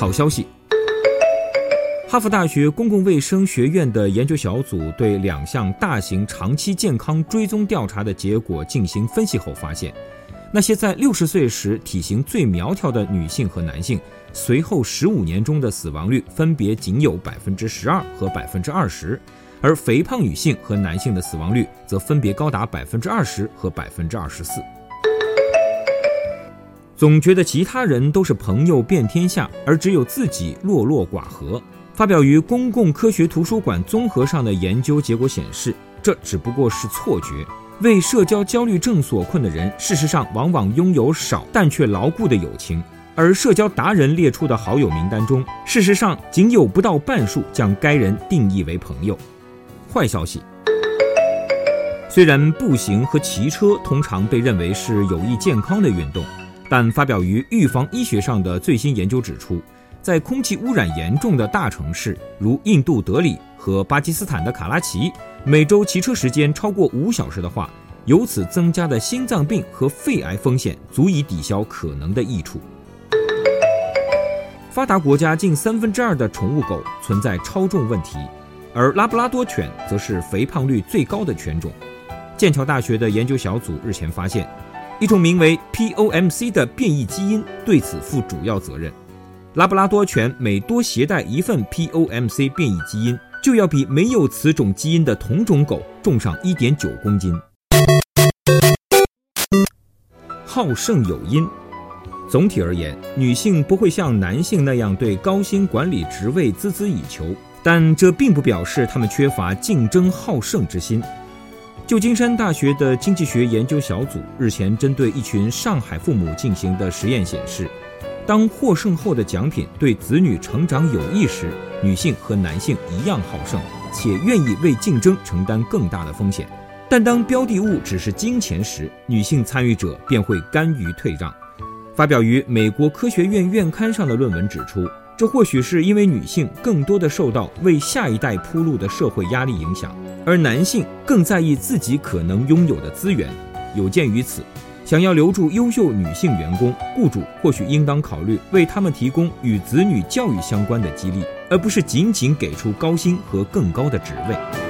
好消息。哈佛大学公共卫生学院的研究小组对两项大型长期健康追踪调查的结果进行分析后发现，那些在六十岁时体型最苗条的女性和男性，随后十五年中的死亡率分别仅有百分之十二和百分之二十，而肥胖女性和男性的死亡率则分别高达百分之二十和百分之二十四。总觉得其他人都是朋友遍天下，而只有自己落落寡合。发表于公共科学图书馆综合上的研究结果显示，这只不过是错觉。为社交焦虑症所困的人，事实上往往拥有少但却牢固的友情，而社交达人列出的好友名单中，事实上仅有不到半数将该人定义为朋友。坏消息，虽然步行和骑车通常被认为是有益健康的运动，但发表于预防医学上的最新研究指出。在空气污染严重的大城市，如印度德里和巴基斯坦的卡拉奇，每周骑车时间超过五小时的话，由此增加的心脏病和肺癌风险足以抵消可能的益处。发达国家近三分之二的宠物狗存在超重问题，而拉布拉多犬则是肥胖率最高的犬种。剑桥大学的研究小组日前发现，一种名为 POMC 的变异基因对此负主要责任。拉布拉多犬每多携带一份 POMC 变异基因，就要比没有此种基因的同种狗重上1.9公斤。好胜有因，总体而言，女性不会像男性那样对高薪管理职位孜孜以求，但这并不表示她们缺乏竞争好胜之心。旧金山大学的经济学研究小组日前针对一群上海父母进行的实验显示。当获胜后的奖品对子女成长有益时，女性和男性一样好胜，且愿意为竞争承担更大的风险。但当标的物只是金钱时，女性参与者便会甘于退让。发表于美国科学院院刊上的论文指出，这或许是因为女性更多的受到为下一代铺路的社会压力影响，而男性更在意自己可能拥有的资源。有鉴于此。想要留住优秀女性员工，雇主或许应当考虑为他们提供与子女教育相关的激励，而不是仅仅给出高薪和更高的职位。